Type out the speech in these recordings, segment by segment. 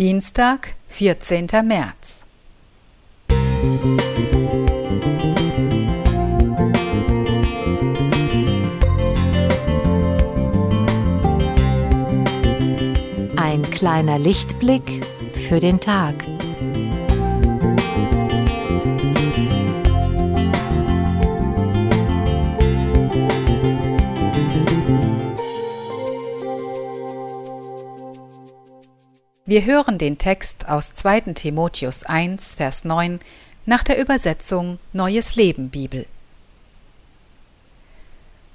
Dienstag, 14. März. Ein kleiner Lichtblick für den Tag. Wir hören den Text aus 2. Timotheus 1, Vers 9 nach der Übersetzung Neues Leben Bibel.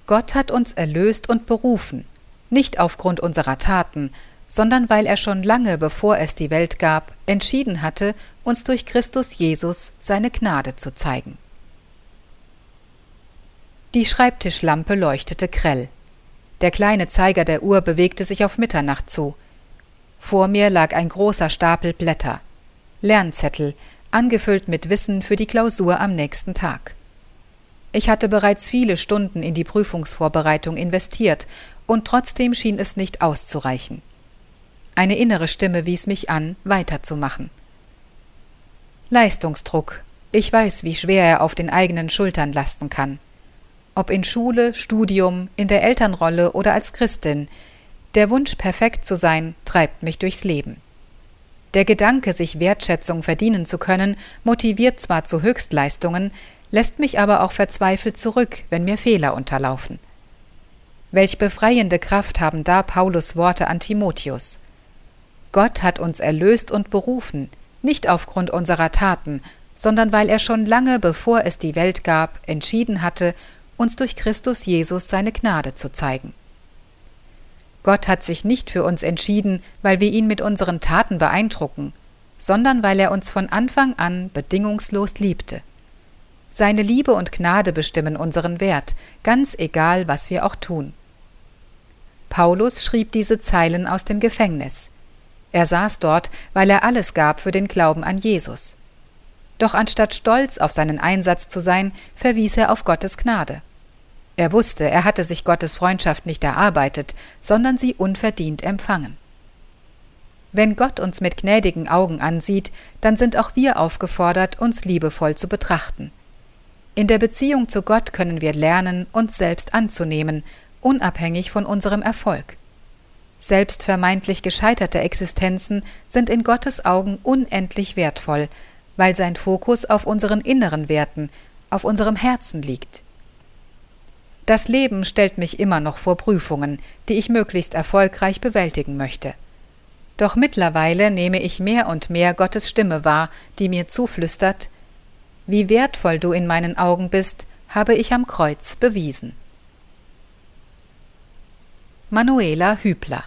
Gott hat uns erlöst und berufen, nicht aufgrund unserer Taten, sondern weil er schon lange bevor es die Welt gab, entschieden hatte, uns durch Christus Jesus seine Gnade zu zeigen. Die Schreibtischlampe leuchtete grell. Der kleine Zeiger der Uhr bewegte sich auf Mitternacht zu. Vor mir lag ein großer Stapel Blätter. Lernzettel, angefüllt mit Wissen für die Klausur am nächsten Tag. Ich hatte bereits viele Stunden in die Prüfungsvorbereitung investiert, und trotzdem schien es nicht auszureichen. Eine innere Stimme wies mich an, weiterzumachen. Leistungsdruck. Ich weiß, wie schwer er auf den eigenen Schultern lasten kann. Ob in Schule, Studium, in der Elternrolle oder als Christin, der Wunsch, perfekt zu sein, treibt mich durchs Leben. Der Gedanke, sich Wertschätzung verdienen zu können, motiviert zwar zu Höchstleistungen, lässt mich aber auch verzweifelt zurück, wenn mir Fehler unterlaufen. Welch befreiende Kraft haben da Paulus Worte an Timotheus. Gott hat uns erlöst und berufen, nicht aufgrund unserer Taten, sondern weil er schon lange bevor es die Welt gab, entschieden hatte, uns durch Christus Jesus seine Gnade zu zeigen. Gott hat sich nicht für uns entschieden, weil wir ihn mit unseren Taten beeindrucken, sondern weil er uns von Anfang an bedingungslos liebte. Seine Liebe und Gnade bestimmen unseren Wert, ganz egal, was wir auch tun. Paulus schrieb diese Zeilen aus dem Gefängnis. Er saß dort, weil er alles gab für den Glauben an Jesus. Doch anstatt stolz auf seinen Einsatz zu sein, verwies er auf Gottes Gnade. Er wusste, er hatte sich Gottes Freundschaft nicht erarbeitet, sondern sie unverdient empfangen. Wenn Gott uns mit gnädigen Augen ansieht, dann sind auch wir aufgefordert, uns liebevoll zu betrachten. In der Beziehung zu Gott können wir lernen, uns selbst anzunehmen, unabhängig von unserem Erfolg. Selbst vermeintlich gescheiterte Existenzen sind in Gottes Augen unendlich wertvoll, weil sein Fokus auf unseren inneren Werten, auf unserem Herzen liegt. Das Leben stellt mich immer noch vor Prüfungen, die ich möglichst erfolgreich bewältigen möchte. Doch mittlerweile nehme ich mehr und mehr Gottes Stimme wahr, die mir zuflüstert Wie wertvoll du in meinen Augen bist, habe ich am Kreuz bewiesen. Manuela Hübler